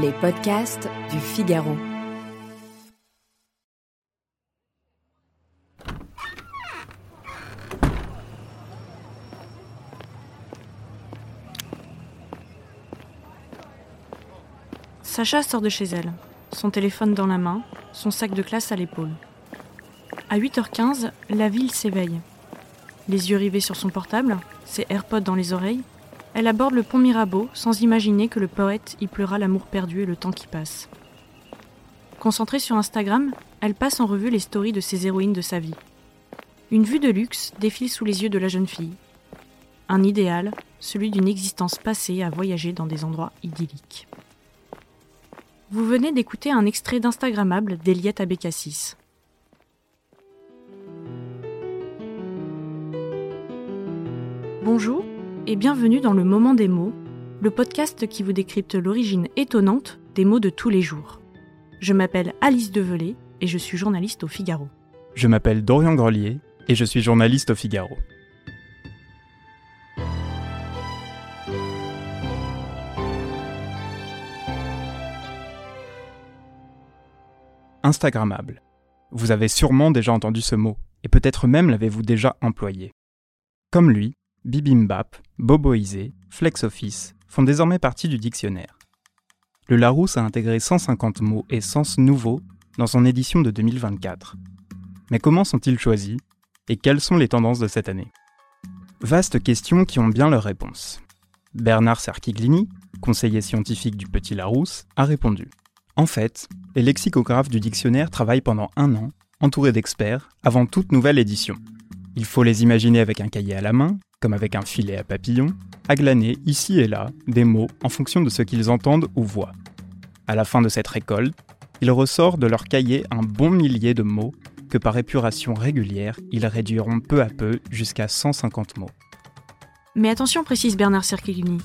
Les podcasts du Figaro. Sacha sort de chez elle, son téléphone dans la main, son sac de classe à l'épaule. À 8h15, la ville s'éveille. Les yeux rivés sur son portable, ses AirPods dans les oreilles, elle aborde le pont Mirabeau sans imaginer que le poète y pleura l'amour perdu et le temps qui passe. Concentrée sur Instagram, elle passe en revue les stories de ses héroïnes de sa vie. Une vue de luxe défile sous les yeux de la jeune fille. Un idéal, celui d'une existence passée à voyager dans des endroits idylliques. Vous venez d'écouter un extrait d'Instagrammable d'Eliette Abécassis. Bonjour et bienvenue dans le Moment des mots, le podcast qui vous décrypte l'origine étonnante des mots de tous les jours. Je m'appelle Alice Develay et je suis journaliste au Figaro. Je m'appelle Dorian Grelier et je suis journaliste au Figaro. Instagrammable. Vous avez sûrement déjà entendu ce mot, et peut-être même l'avez-vous déjà employé. Comme lui, Bibimbap, Boboisé, FlexOffice font désormais partie du dictionnaire. Le Larousse a intégré 150 mots et sens nouveaux dans son édition de 2024. Mais comment sont-ils choisis et quelles sont les tendances de cette année? Vastes questions qui ont bien leur réponse. Bernard Sarkiglini, conseiller scientifique du Petit Larousse, a répondu. En fait, les lexicographes du dictionnaire travaillent pendant un an, entourés d'experts, avant toute nouvelle édition. Il faut les imaginer avec un cahier à la main, comme avec un filet à papillon, à ici et là des mots en fonction de ce qu'ils entendent ou voient. À la fin de cette récolte, il ressort de leur cahier un bon millier de mots que par épuration régulière, ils réduiront peu à peu jusqu'à 150 mots. Mais attention, précise Bernard Cerchellini,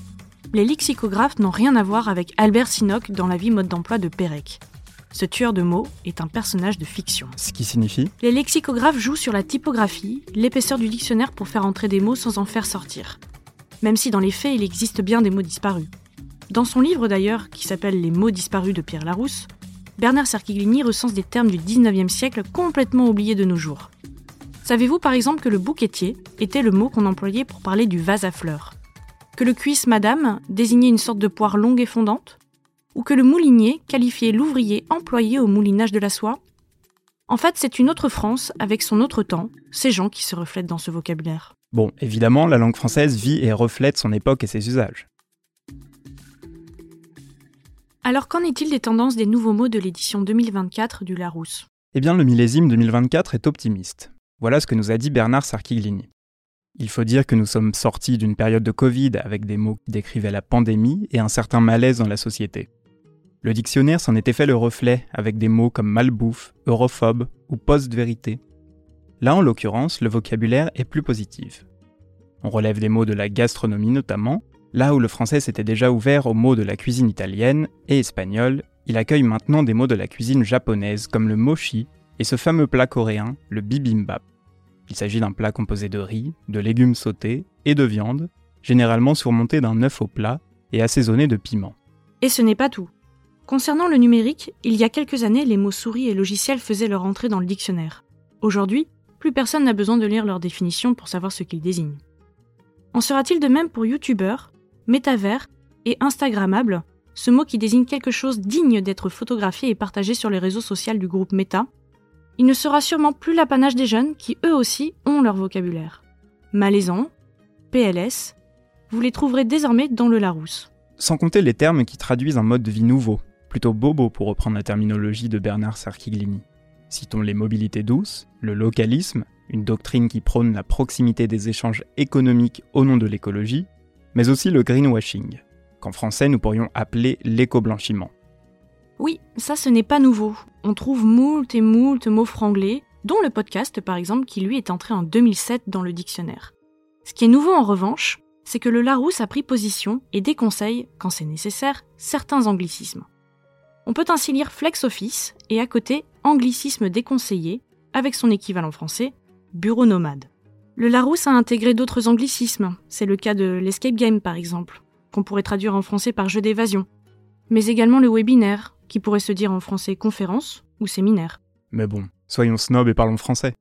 les lexicographes n'ont rien à voir avec Albert Sinoc dans la vie mode d'emploi de Pérec. Ce tueur de mots est un personnage de fiction. Ce qui signifie Les lexicographes jouent sur la typographie, l'épaisseur du dictionnaire pour faire entrer des mots sans en faire sortir. Même si dans les faits, il existe bien des mots disparus. Dans son livre d'ailleurs, qui s'appelle Les mots disparus de Pierre Larousse, Bernard Cerchiglini recense des termes du 19e siècle complètement oubliés de nos jours. Savez-vous par exemple que le bouquetier était le mot qu'on employait pour parler du vase à fleurs? Que le cuisse madame désignait une sorte de poire longue et fondante? Ou que le moulinier qualifiait l'ouvrier employé au moulinage de la soie En fait, c'est une autre France avec son autre temps, ces gens qui se reflètent dans ce vocabulaire. Bon, évidemment, la langue française vit et reflète son époque et ses usages. Alors qu'en est-il des tendances des nouveaux mots de l'édition 2024 du Larousse? Eh bien, le millésime 2024 est optimiste. Voilà ce que nous a dit Bernard Sarkiglini. Il faut dire que nous sommes sortis d'une période de Covid avec des mots qui décrivaient la pandémie et un certain malaise dans la société. Le dictionnaire s'en était fait le reflet avec des mots comme malbouffe, europhobe ou post-vérité. Là, en l'occurrence, le vocabulaire est plus positif. On relève des mots de la gastronomie notamment, là où le français s'était déjà ouvert aux mots de la cuisine italienne et espagnole, il accueille maintenant des mots de la cuisine japonaise comme le mochi et ce fameux plat coréen, le bibimbap. Il s'agit d'un plat composé de riz, de légumes sautés et de viande, généralement surmonté d'un œuf au plat et assaisonné de piment. Et ce n'est pas tout. Concernant le numérique, il y a quelques années, les mots souris et logiciels faisaient leur entrée dans le dictionnaire. Aujourd'hui, plus personne n'a besoin de lire leur définition pour savoir ce qu'ils désignent. En sera-t-il de même pour youtubeur, métavers et instagrammable, ce mot qui désigne quelque chose digne d'être photographié et partagé sur les réseaux sociaux du groupe Meta? Il ne sera sûrement plus l'apanage des jeunes qui eux aussi ont leur vocabulaire. Malaisant, PLS, vous les trouverez désormais dans le Larousse. Sans compter les termes qui traduisent un mode de vie nouveau, plutôt bobo pour reprendre la terminologie de Bernard Sarkiglini. Citons les mobilités douces, le localisme, une doctrine qui prône la proximité des échanges économiques au nom de l'écologie, mais aussi le greenwashing, qu'en français nous pourrions appeler l'éco-blanchiment. Oui, ça ce n'est pas nouveau. On trouve moult et moult mots franglais, dont le podcast par exemple qui lui est entré en 2007 dans le dictionnaire. Ce qui est nouveau en revanche, c'est que le Larousse a pris position et déconseille, quand c'est nécessaire, certains anglicismes. On peut ainsi lire flex office et à côté anglicisme déconseillé, avec son équivalent français, bureau nomade. Le Larousse a intégré d'autres anglicismes, c'est le cas de l'escape game par exemple, qu'on pourrait traduire en français par jeu d'évasion, mais également le webinaire, qui pourrait se dire en français conférence ou séminaire. Mais bon, soyons snob et parlons français.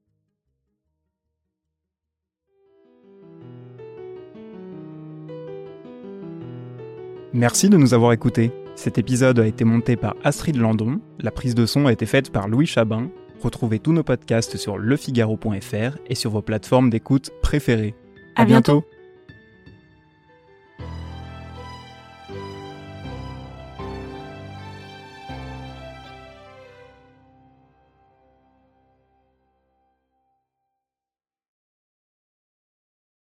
Merci de nous avoir écoutés. Cet épisode a été monté par Astrid Landon, la prise de son a été faite par Louis Chabin. Retrouvez tous nos podcasts sur lefigaro.fr et sur vos plateformes d'écoute préférées. À, bientôt.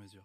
mesure.